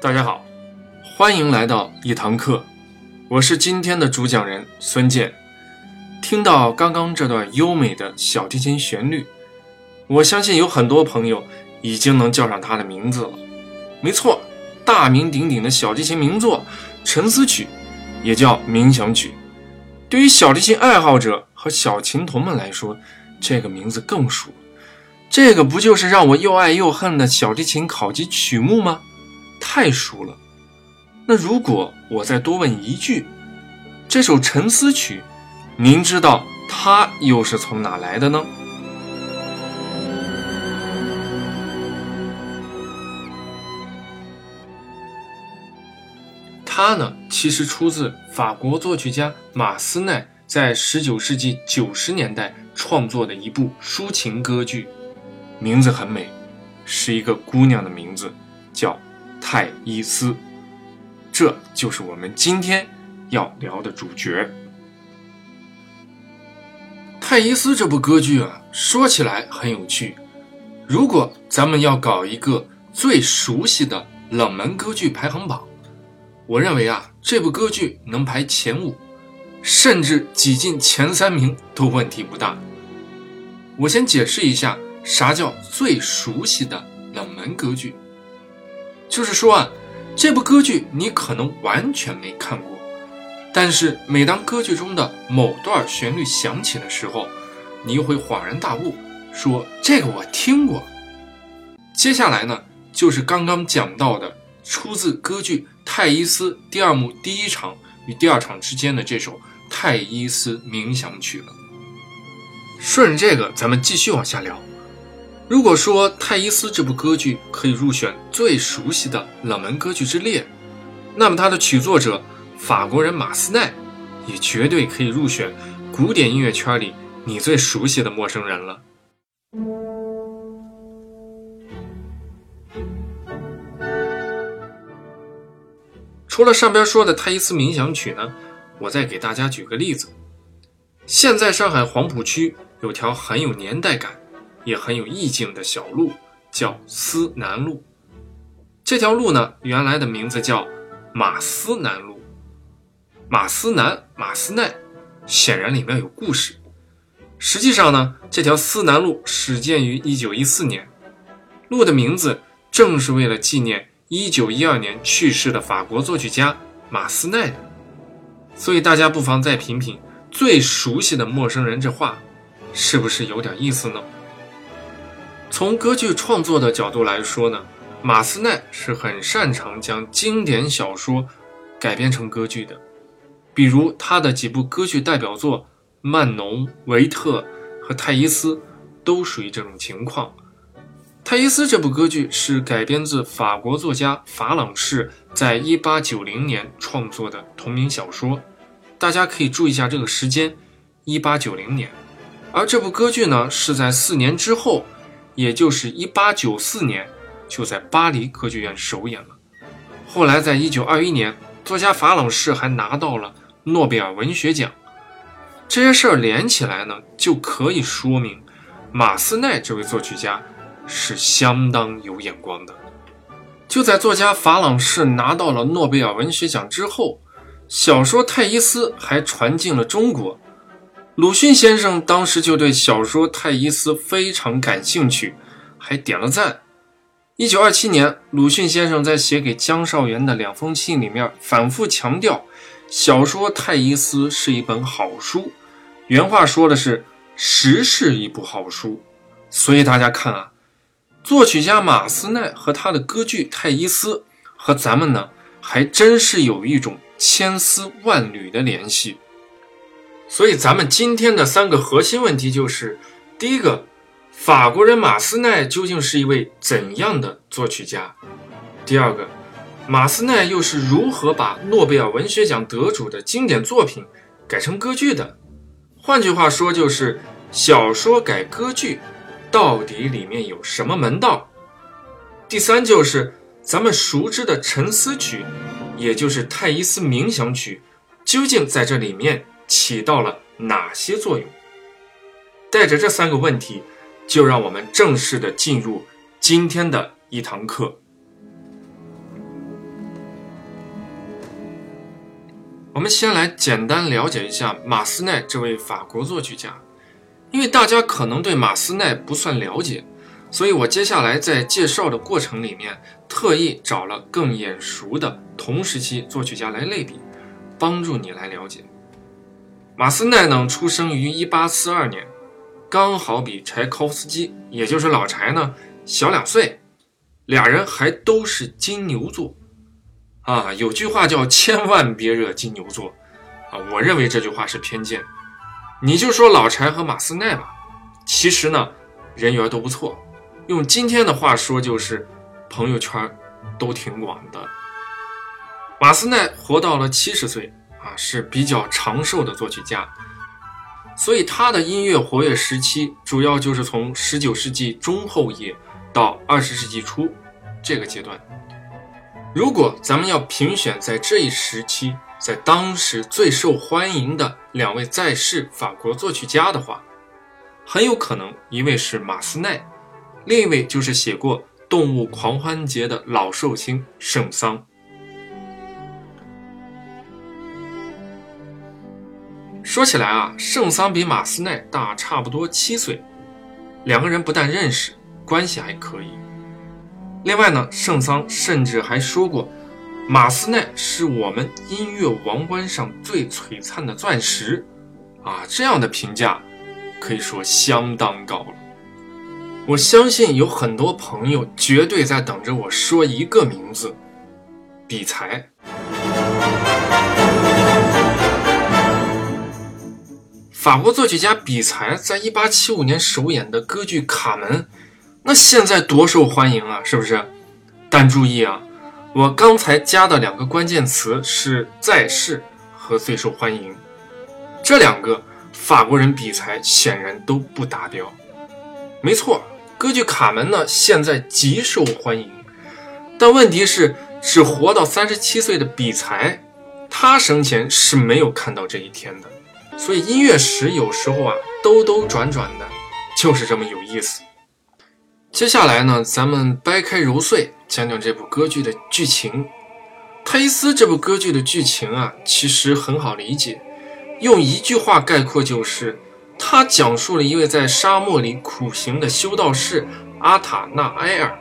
大家好，欢迎来到一堂课，我是今天的主讲人孙健。听到刚刚这段优美的小提琴旋律，我相信有很多朋友已经能叫上它的名字了。没错，大名鼎鼎的小提琴名作《沉思曲》，也叫冥想曲。对于小提琴爱好者和小琴童们来说，这个名字更熟。这个不就是让我又爱又恨的小提琴考级曲目吗？太熟了。那如果我再多问一句，这首《沉思曲》，您知道它又是从哪来的呢？它呢，其实出自法国作曲家马斯奈在19世纪90年代创作的一部抒情歌剧，名字很美，是一个姑娘的名字，叫。泰伊斯，这就是我们今天要聊的主角。泰伊斯这部歌剧啊，说起来很有趣。如果咱们要搞一个最熟悉的冷门歌剧排行榜，我认为啊，这部歌剧能排前五，甚至挤进前三名都问题不大。我先解释一下，啥叫最熟悉的冷门歌剧。就是说啊，这部歌剧你可能完全没看过，但是每当歌剧中的某段旋律响起的时候，你又会恍然大悟，说这个我听过。接下来呢，就是刚刚讲到的出自歌剧《泰伊斯》第二幕第一场与第二场之间的这首《泰伊斯冥想曲》了。顺着这个，咱们继续往下聊。如果说《泰伊斯》这部歌剧可以入选最熟悉的冷门歌剧之列，那么它的曲作者法国人马斯奈也绝对可以入选古典音乐圈里你最熟悉的陌生人了。除了上边说的《泰伊斯冥想曲》呢，我再给大家举个例子。现在上海黄浦区有条很有年代感。也很有意境的小路，叫思南路。这条路呢，原来的名字叫马思南路。马思南、马思奈，显然里面有故事。实际上呢，这条思南路始建于1914年，路的名字正是为了纪念1912年去世的法国作曲家马思奈的。所以大家不妨再品品最熟悉的陌生人这话，是不是有点意思呢？从歌剧创作的角度来说呢，马斯奈是很擅长将经典小说改编成歌剧的，比如他的几部歌剧代表作《曼农》《维特》和《泰伊斯》都属于这种情况。《泰伊斯》这部歌剧是改编自法国作家法朗士在1890年创作的同名小说，大家可以注意一下这个时间，1890年。而这部歌剧呢，是在四年之后。也就是一八九四年，就在巴黎歌剧院首演了。后来，在一九二一年，作家法朗士还拿到了诺贝尔文学奖。这些事儿连起来呢，就可以说明马斯奈这位作曲家是相当有眼光的。就在作家法朗士拿到了诺贝尔文学奖之后，小说《泰伊斯》还传进了中国。鲁迅先生当时就对小说《泰伊斯》非常感兴趣，还点了赞。一九二七年，鲁迅先生在写给江少元的两封信里面反复强调，小说《泰伊斯》是一本好书。原话说的是“实是一部好书”。所以大家看啊，作曲家马斯奈和他的歌剧《泰伊斯》和咱们呢，还真是有一种千丝万缕的联系。所以，咱们今天的三个核心问题就是：第一个，法国人马斯奈究竟是一位怎样的作曲家？第二个，马斯奈又是如何把诺贝尔文学奖得主的经典作品改成歌剧的？换句话说，就是小说改歌剧，到底里面有什么门道？第三，就是咱们熟知的《沉思曲》，也就是《泰伊斯冥想曲》，究竟在这里面？起到了哪些作用。带着这三个问题就让我们正式的进入今天的一堂课。我们先来简单了解一下马斯奈这位法国作曲家。因为大家可能对马斯奈不算了解所以我接下来在介绍的过程里面特意找了更眼熟的同时期作曲家来类比帮助你来了解。马斯奈呢，出生于1842年，刚好比柴可夫斯基，也就是老柴呢小两岁，俩人还都是金牛座。啊，有句话叫“千万别惹金牛座”，啊，我认为这句话是偏见。你就说老柴和马斯奈吧，其实呢，人缘都不错。用今天的话说，就是朋友圈都挺广的。马斯奈活到了七十岁，啊，是比较长寿的作曲家，所以他的音乐活跃时期主要就是从十九世纪中后叶到二十世纪初这个阶段。如果咱们要评选在这一时期，在当时最受欢迎的两位在世法国作曲家的话，很有可能一位是马斯奈，另一位就是写过《动物狂欢节》的老寿星圣桑。说起来啊，圣桑比马斯奈大差不多七岁，两个人不但认识，关系还可以。另外呢，圣桑甚至还说过，马斯奈是我们音乐王冠上最璀璨的钻石，啊，这样的评价可以说相当高了。我相信有很多朋友绝对在等着我说一个名字，比才。法国作曲家比才在一八七五年首演的歌剧《卡门》。那现在多受欢迎啊，是不是？但注意啊，我刚才加的两个关键词是在世和最受欢迎，这两个法国人比才显然都不达标。没错，歌剧《卡门》呢现在极受欢迎，但问题是，只活到三十七岁的比才，他生前是没有看到这一天的。所以音乐史有时候啊，兜兜转转的，就是这么有意思。接下来呢，咱们掰开揉碎讲讲这部歌剧的剧情。泰伊斯这部歌剧的剧情啊，其实很好理解，用一句话概括就是：它讲述了一位在沙漠里苦行的修道士阿塔纳埃尔。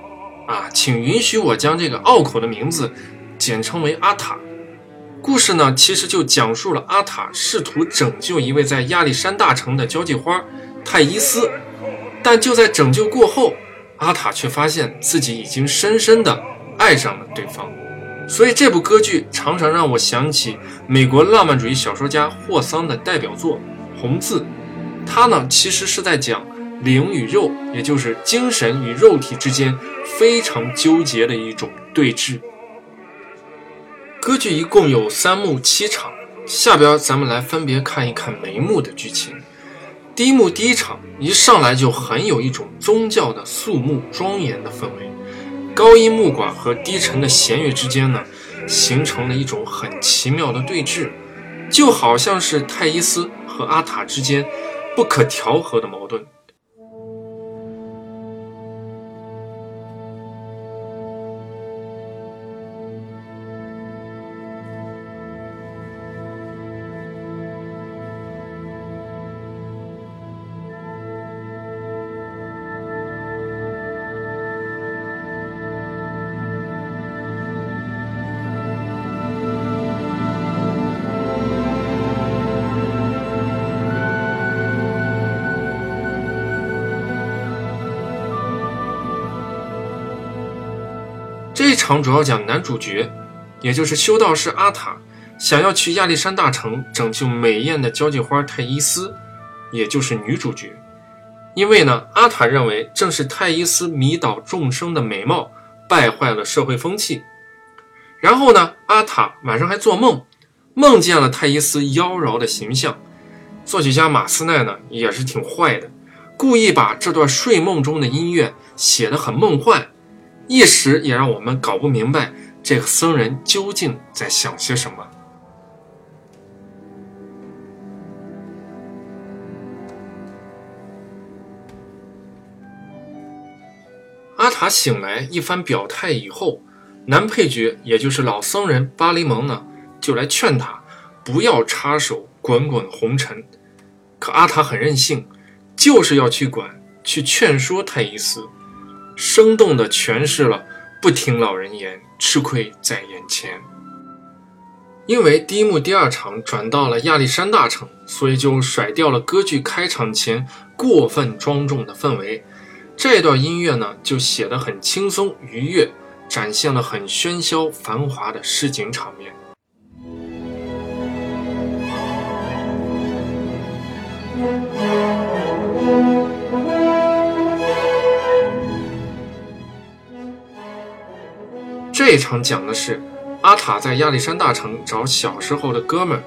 啊，请允许我将这个拗口的名字简称为阿塔。故事呢，其实就讲述了阿塔试图拯救一位在亚历山大城的交际花泰伊斯，但就在拯救过后。阿塔却发现自己已经深深地爱上了对方，所以这部歌剧常常让我想起美国浪漫主义小说家霍桑的代表作《红字》。他呢，其实是在讲灵与肉，也就是精神与肉体之间非常纠结的一种对峙。歌剧一共有三幕七场，下边咱们来分别看一看每幕的剧情。第一幕第一场一上来就很有一种宗教的肃穆庄严的氛围，高音木管和低沉的弦乐之间呢，形成了一种很奇妙的对峙，就好像是泰伊斯和阿塔之间不可调和的矛盾。场主要讲男主角，也就是修道士阿塔，想要去亚历山大城拯救美艳的交际花泰伊斯，也就是女主角。因为呢，阿塔认为正是泰伊斯迷倒众生的美貌，败坏了社会风气。然后呢，阿塔晚上还做梦，梦见了泰伊斯妖娆的形象。作曲家马斯奈呢，也是挺坏的，故意把这段睡梦中的音乐写得很梦幻。一时也让我们搞不明白这个僧人究竟在想些什么。阿塔醒来一番表态以后，男配角也就是老僧人巴黎蒙呢，就来劝他不要插手滚滚红尘。可阿塔很任性，就是要去管，去劝说泰伊斯，生动地诠释了不听老人言，吃亏在眼前。因为第一幕第二场转到了亚历山大城，所以就甩掉了歌剧开场前过分庄重的氛围。这段音乐呢，就写得很轻松愉悦，展现了很喧嚣繁华的市井场面。这一场讲的是。阿塔在亚历山大城找小时候的哥们儿，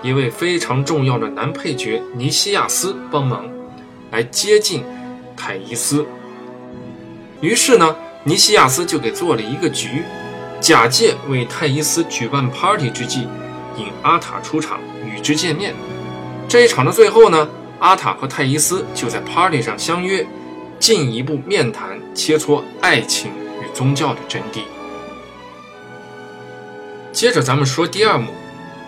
一位非常重要的男配角尼西亚斯帮忙，来接近泰伊斯。于是呢，尼西亚斯就给做了一个局，假借为泰伊斯举办 party 之际，引阿塔出场与之见面。这一场的最后呢，阿塔和泰伊斯就在 party 上相约，进一步面谈切磋爱情与宗教的真谛。接着咱们说第二幕，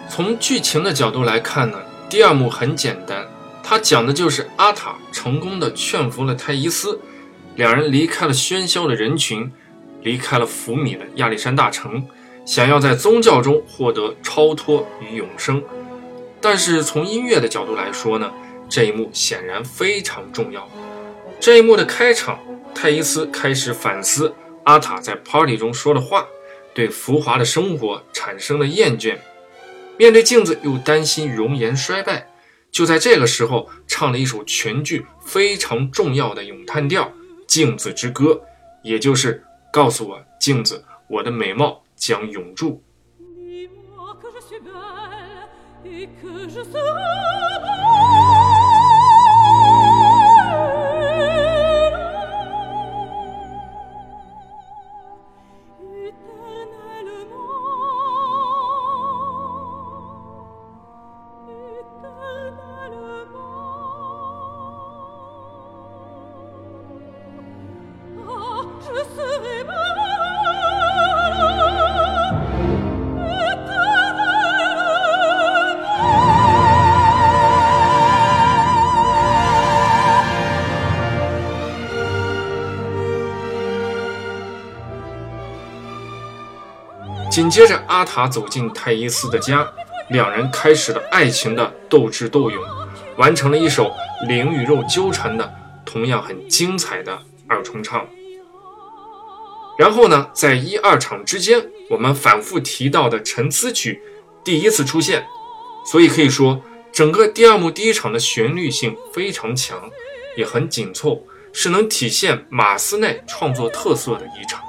从剧情的角度来看呢，第二幕很简单，它讲的就是阿塔成功的劝服了泰伊斯，两人离开了喧嚣的人群，离开了福米的亚历山大城，想要在宗教中获得超脱与永生。但是从音乐的角度来说呢，这一幕显然非常重要。这一幕的开场，泰伊斯开始反思阿塔在 party 中说的话。对浮华的生活产生了厌倦，面对镜子又担心容颜衰败，就在这个时候唱了一首全剧非常重要的咏叹调《镜子之歌》，也就是告诉我镜子，我的美貌将永驻。紧接着，阿塔走进泰伊斯的家，两人开始了爱情的斗智斗勇，完成了一首灵与肉纠缠的、同样很精彩的二重唱。然后呢，在一二场之间，我们反复提到的沉思曲第一次出现，所以可以说，整个第二幕第一场的旋律性非常强，也很紧凑，是能体现马斯奈创作特色的一场。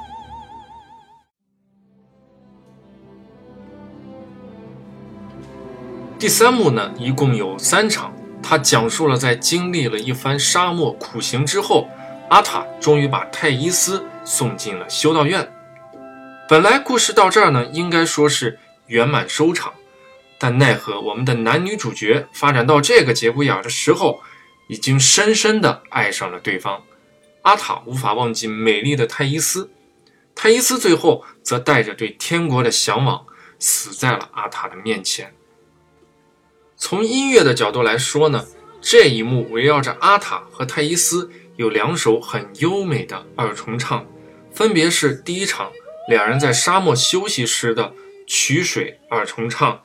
第三幕呢，一共有三场。它讲述了在经历了一番沙漠苦行之后，阿塔终于把泰伊斯送进了修道院。本来故事到这儿呢，应该说是圆满收场，但奈何我们的男女主角发展到这个节骨眼的时候，已经深深的爱上了对方。阿塔无法忘记美丽的泰伊斯，泰伊斯最后则带着对天国的向往，死在了阿塔的面前。从音乐的角度来说呢，这一幕围绕着阿塔和泰伊斯有两首很优美的二重唱，分别是第一场两人在沙漠休息时的曲水二重唱，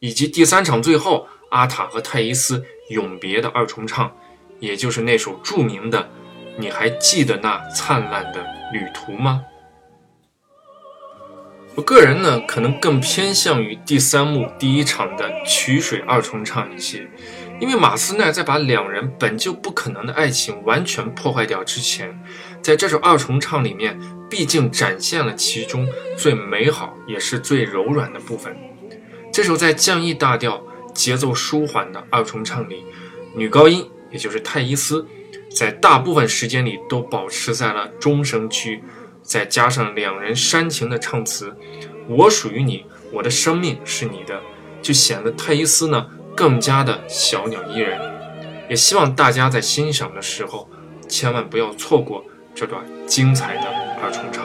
以及第三场最后阿塔和泰伊斯永别的二重唱，也就是那首著名的《你还记得那灿烂的旅途吗》。我个人呢，可能更偏向于第三幕第一场的曲水二重唱一些，因为马斯奈在把两人本就不可能的爱情完全破坏掉之前，在这首二重唱里面，毕竟展现了其中最美好也是最柔软的部分。这首在降 E 大调、节奏舒缓的二重唱里，女高音也就是泰伊斯，在大部分时间里都保持在了中声区。再加上两人煽情的唱词，“我属于你，我的生命是你的”，就显得泰伊斯呢更加的小鸟依人。也希望大家在欣赏的时候，千万不要错过这段精彩的二重唱。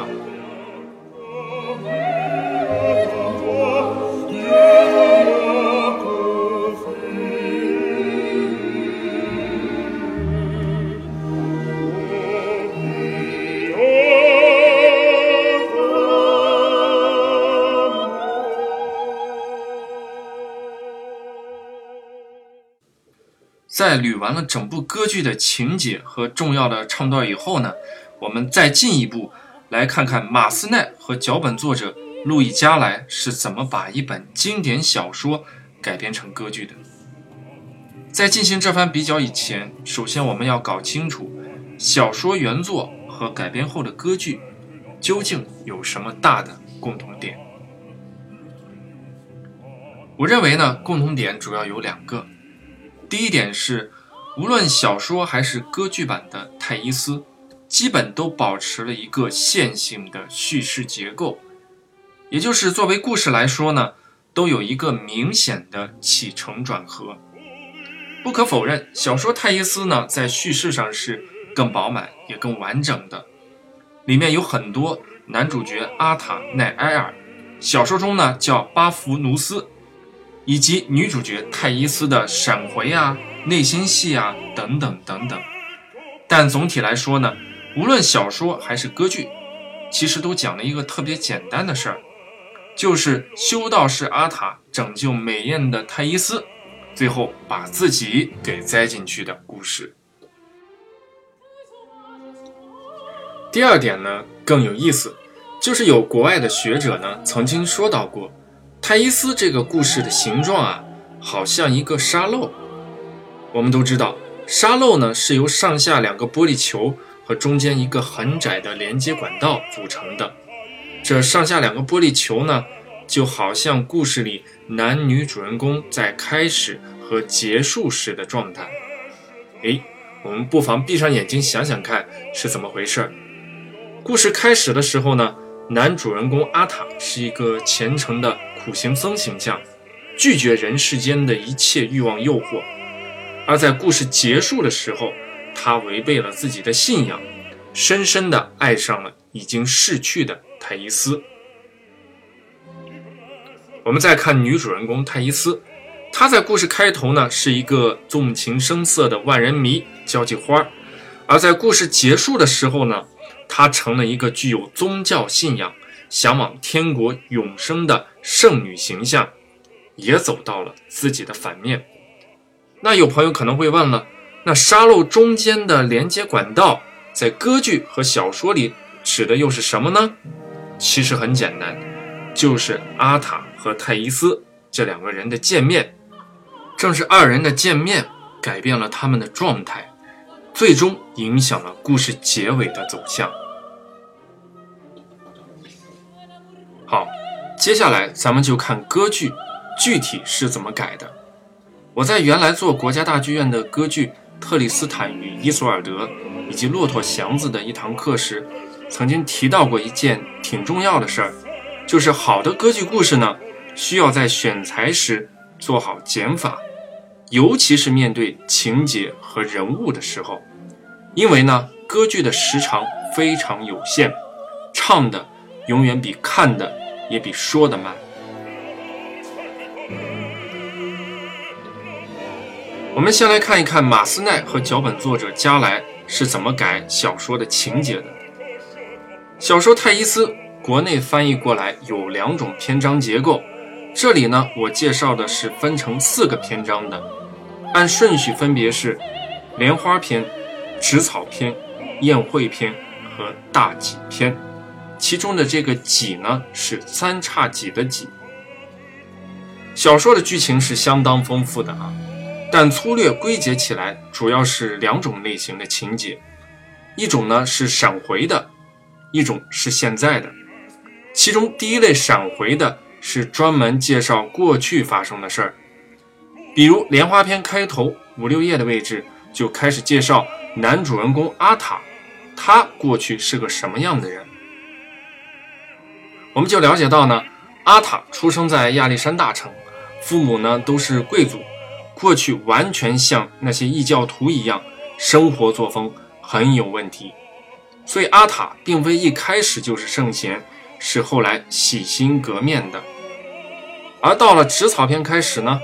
在捋完了整部歌剧的情节和重要的唱段以后呢，我们再进一步来看看马斯奈和脚本作者路易加莱是怎么把一本经典小说改编成歌剧的。在进行这番比较以前，首先我们要搞清楚小说原作和改编后的歌剧究竟有什么大的共同点。我认为呢，共同点主要有两个。第一点是，无论小说还是歌剧版的《泰伊斯》，基本都保持了一个线性的叙事结构，也就是作为故事来说呢，都有一个明显的起承转合。不可否认，小说《泰伊斯》呢，在叙事上是更饱满也更完整的。里面有很多男主角阿塔奈埃尔，小说中呢叫巴弗努斯，以及女主角泰伊斯的闪回啊、内心戏啊等等等等。但总体来说呢，无论小说还是歌剧，其实都讲了一个特别简单的事儿，就是修道士阿塔拯救美艳的泰伊斯。最后把自己给栽进去的故事。第二点呢更有意思，就是有国外的学者呢曾经说到过，泰伊斯这个故事的形状啊，好像一个沙漏。我们都知道，沙漏呢是由上下两个玻璃球和中间一个很窄的连接管道组成的。这上下两个玻璃球呢，就好像故事里。男女主人公在开始和结束时的状态，诶，我们不妨闭上眼睛想想看是怎么回事儿。故事开始的时候呢，男主人公阿塔是一个虔诚的苦行僧形象，拒绝人世间的一切欲望诱惑；而在故事结束的时候，他违背了自己的信仰，深深地爱上了已经逝去的泰伊斯。我们再看女主人公泰伊斯，她在故事开头呢是一个纵情声色的万人迷交际花，而在故事结束的时候呢，她成了一个具有宗教信仰、向往天国永生的圣女形象，也走到了自己的反面。那有朋友可能会问了，那沙漏中间的连接管道在歌剧和小说里指的又是什么呢？其实很简单，就是阿塔。和泰伊斯这两个人的见面，正是二人的见面改变了他们的状态，最终影响了故事结尾的走向。好，接下来咱们就看歌剧具体是怎么改的。我在原来做国家大剧院的歌剧《特里斯坦与伊索尔德》以及《骆驼祥子》的一堂课时，曾经提到过一件挺重要的事儿，就是好的歌剧故事呢。需要在选材时做好减法，尤其是面对情节和人物的时候，因为呢，歌剧的时长非常有限，唱的永远比看的也比说的慢。我们先来看一看马斯奈和脚本作者加莱是怎么改小说的情节的。小说《泰伊斯》国内翻译过来有两种篇章结构。这里呢，我介绍的是分成四个篇章的，按顺序分别是莲花篇、植草篇、宴会篇和大戟篇。其中的这个戟呢，是三叉戟的戟。小说的剧情是相当丰富的啊，但粗略归结起来，主要是两种类型的情节，一种呢是闪回的，一种是现在的。其中第一类闪回的。是专门介绍过去发生的事儿，比如莲花篇开头五六页的位置就开始介绍男主人公阿塔，他过去是个什么样的人。我们就了解到呢，阿塔出生在亚历山大城，父母呢都是贵族，过去完全像那些异教徒一样，生活作风很有问题，所以阿塔并非一开始就是圣贤。是后来洗心革面的，而到了植草篇开始呢，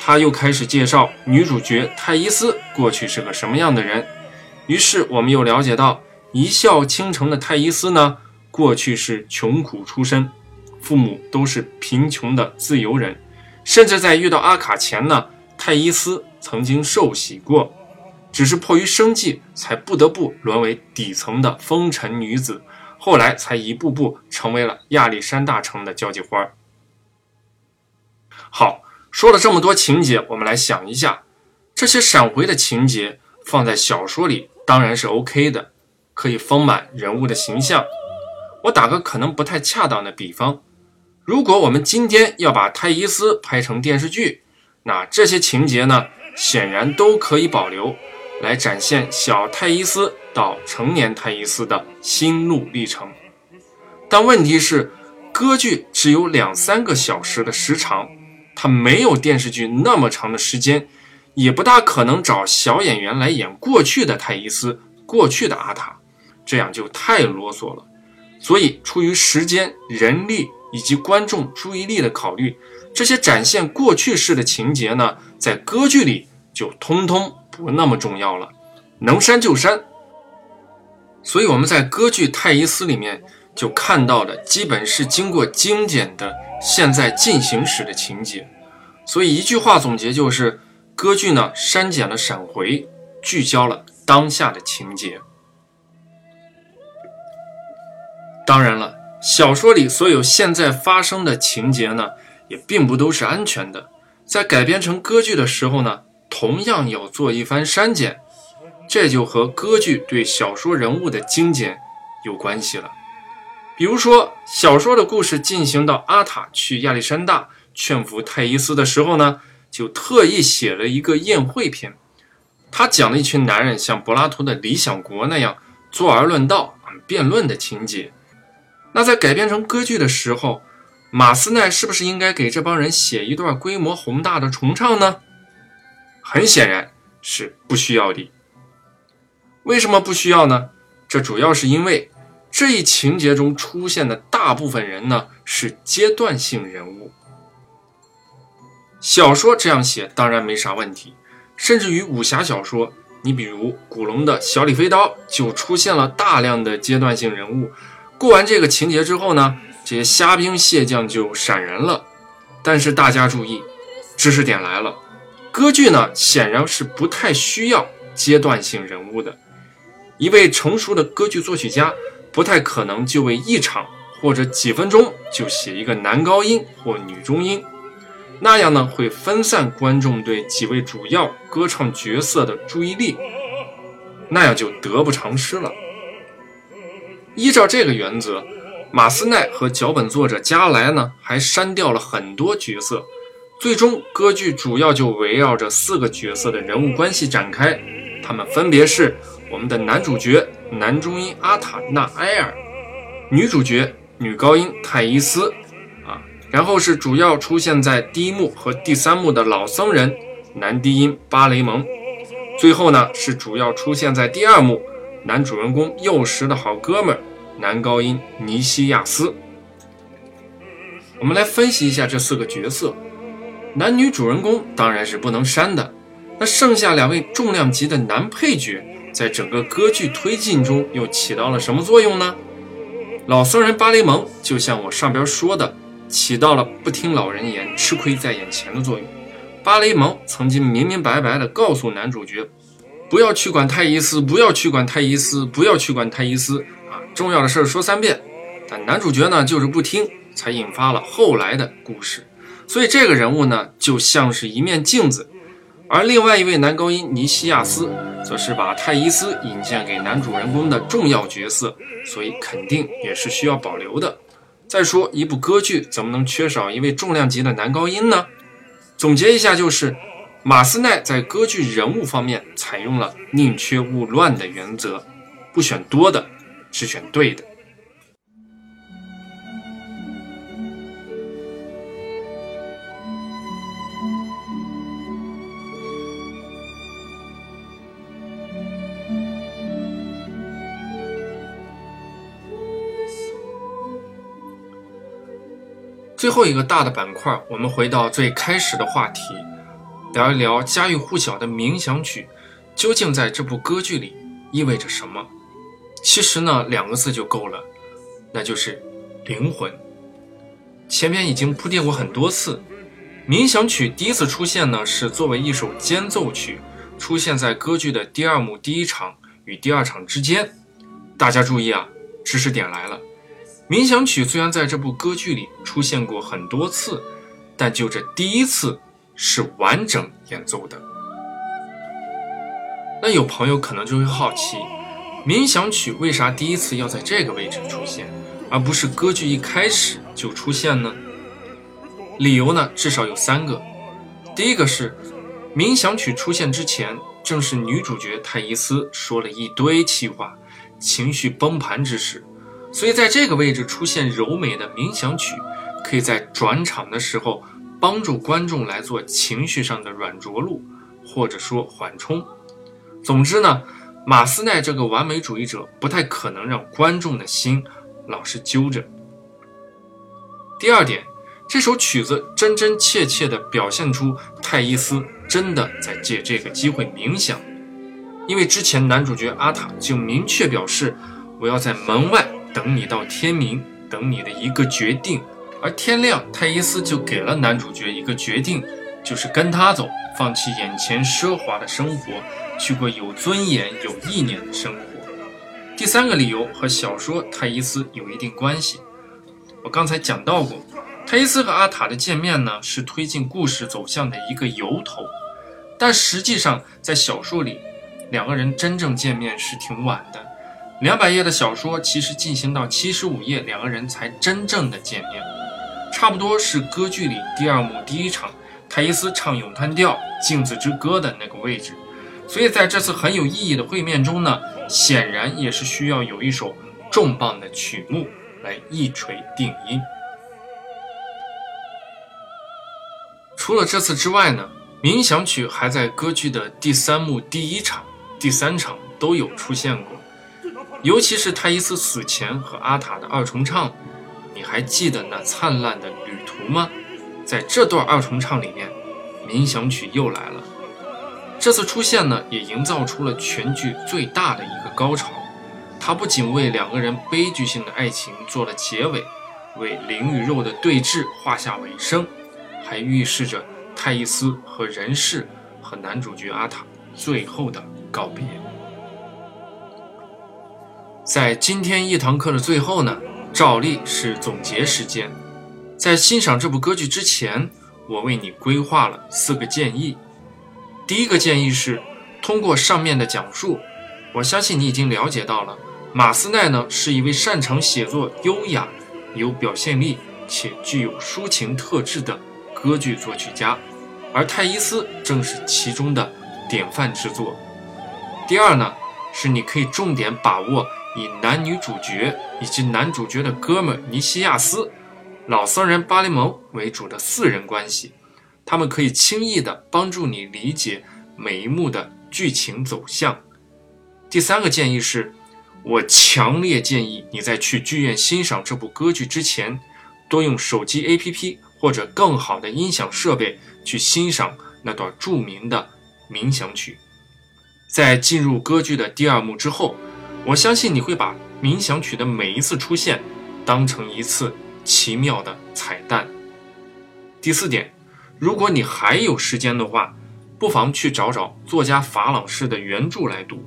他又开始介绍女主角泰伊斯过去是个什么样的人。于是我们又了解到，一笑倾城的泰伊斯呢，过去是穷苦出身，父母都是贫穷的自由人，甚至在遇到阿卡前呢，泰伊斯曾经受洗过，只是迫于生计，才不得不沦为底层的风尘女子，后来才一步步成为了亚历山大城的交际花。好，说了这么多情节，我们来想一下，这些闪回的情节放在小说里当然是 OK 的，可以丰满人物的形象。我打个可能不太恰当的比方，如果我们今天要把泰伊斯拍成电视剧，那这些情节呢，显然都可以保留，来展现小泰伊斯到成年泰伊斯的心路历程。但问题是，歌剧只有两三个小时的时长。它没有电视剧那么长的时间，也不大可能找小演员来演过去的泰伊斯、过去的阿塔，这样就太啰嗦了。所以，出于时间、人力以及观众注意力的考虑，这些展现过去式的情节呢，在歌剧里就通通不那么重要了，能删就删。所以我们在歌剧《泰伊斯》里面就看到的，基本是经过精简的。现在进行时的情节，所以一句话总结就是：歌剧呢删减了闪回，聚焦了当下的情节。当然了，小说里所有现在发生的情节呢，也并不都是安全的。在改编成歌剧的时候呢，同样要做一番删减，这就和歌剧对小说人物的精简有关系了。比如说，小说的故事进行到阿塔去亚历山大劝服泰伊斯的时候呢，就特意写了一个宴会篇。他讲了一群男人像柏拉图的《理想国》那样坐而论道、辩论的情节。那在改编成歌剧的时候，马斯奈是不是应该给这帮人写一段规模宏大的重唱呢？很显然是不需要的。为什么不需要呢？这主要是因为。这一情节中出现的大部分人呢，是阶段性人物。小说这样写当然没啥问题，甚至于武侠小说，你比如古龙的小李飞刀就出现了大量的阶段性人物。过完这个情节之后呢，这些虾兵蟹将就闪人了。但是大家注意，知识点来了，歌剧呢显然是不太需要阶段性人物的。一位成熟的歌剧作曲家。不太可能就为一场或者几分钟就写一个男高音或女中音，那样呢会分散观众对几位主要歌唱角色的注意力，那样就得不偿失了。依照这个原则，马斯奈和脚本作者加莱呢还删掉了很多角色，最终歌剧主要就围绕着四个角色的人物关系展开，他们分别是我们的男主角。男中音阿塔纳埃尔，女主角女高音泰伊斯，啊，然后是主要出现在第一幕和第三幕的老僧人男低音巴雷蒙，最后呢是主要出现在第二幕男主人公幼时的好哥们男高音尼西亚斯。我们来分析一下这四个角色，男女主人公当然是不能删的，那剩下两位重量级的男配角。在整个歌剧推进中又起到了什么作用呢？老僧人巴雷蒙就像我上边说的，起到了不听老人言、吃亏在眼前的作用。巴雷蒙曾经明明白白地告诉男主角，不要去管泰伊斯，不要去管泰伊斯，不要去管泰伊斯啊！重要的事儿说三遍。但男主角呢就是不听，才引发了后来的故事。所以这个人物呢就像是一面镜子。而另外一位男高音尼西亚斯，则是把泰伊斯引荐给男主人公的重要角色，所以肯定也是需要保留的。再说，一部歌剧怎么能缺少一位重量级的男高音呢？总结一下，就是马斯奈在歌剧人物方面采用了宁缺毋滥的原则，不选多的，只选对的。最后一个大的板块，我们回到最开始的话题，聊一聊家喻户晓的冥想曲，究竟在这部歌剧里意味着什么？其实呢，两个字就够了，那就是灵魂。前面已经铺垫过很多次，冥想曲第一次出现呢，是作为一首间奏曲，出现在歌剧的第二幕第一场与第二场之间。大家注意啊，知识点来了。冥想曲虽然在这部歌剧里出现过很多次，但就这第一次是完整演奏的。那有朋友可能就会好奇，冥想曲为啥第一次要在这个位置出现，而不是歌剧一开始就出现呢？理由呢，至少有三个。第一个是，冥想曲出现之前，正是女主角泰伊斯说了一堆气话，情绪崩盘之时，所以在这个位置出现柔美的冥想曲，可以在转场的时候帮助观众来做情绪上的软着陆，或者说缓冲。总之呢，马斯奈这个完美主义者不太可能让观众的心老是揪着。第二点。这首曲子真真切切地表现出泰伊斯真的在借这个机会冥想，因为之前男主角阿塔就明确表示，我要在门外等你到天明，等你的一个决定。而天亮，泰伊斯就给了男主角一个决定，就是跟他走，放弃眼前奢华的生活，去过有尊严、有意念的生活。第三个理由和小说泰伊斯有一定关系，我刚才讲到过。泰伊斯和阿塔的见面呢，是推进故事走向的一个由头，但实际上在小说里，两个人真正见面是挺晚的。两百页的小说其实进行到七十五页，两个人才真正的见面，差不多是歌剧里第二幕第一场泰伊斯唱咏叹调《镜子之歌》的那个位置。所以在这次很有意义的会面中呢，显然也是需要有一首重磅的曲目来一锤定音。除了这次之外呢，冥想曲还在歌剧的第三幕第一场、第三场都有出现过，尤其是泰伊斯死前和阿塔的二重唱，你还记得那灿烂的旅途吗？在这段二重唱里面，冥想曲又来了。这次出现呢，也营造出了全剧最大的一个高潮。它不仅为两个人悲剧性的爱情做了结尾，为灵与肉的对峙画下尾声。还预示着泰伊斯和人世和男主角阿塔最后的告别。在今天一堂课的最后呢，照例是总结时间。在欣赏这部歌剧之前，我为你规划了四个建议。第一个建议是，通过上面的讲述，我相信你已经了解到了，马斯奈呢是一位擅长写作、优雅、有表现力且具有抒情特质的。歌剧作曲家，而泰伊斯正是其中的典范之作。第二呢，是你可以重点把握以男女主角以及男主角的哥们尼西亚斯、老僧人巴雷蒙为主的四人关系，他们可以轻易的帮助你理解每一幕的剧情走向。第三个建议是，我强烈建议你在去剧院欣赏这部歌剧之前，多用手机 APP。或者更好的音响设备去欣赏那段著名的冥想曲，在进入歌剧的第二幕之后，我相信你会把冥想曲的每一次出现当成一次奇妙的彩蛋。第四点，如果你还有时间的话，不妨去找找作家法朗士的原著来读。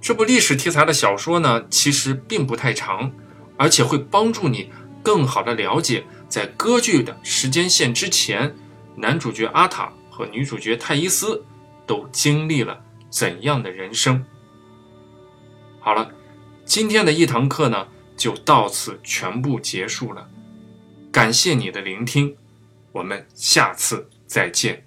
这部历史题材的小说呢，其实并不太长，而且会帮助你更好的了解。在歌剧的时间线之前，男主角阿塔和女主角泰伊斯都经历了怎样的人生？好了，今天的一堂课呢，就到此全部结束了。感谢你的聆听，我们下次再见。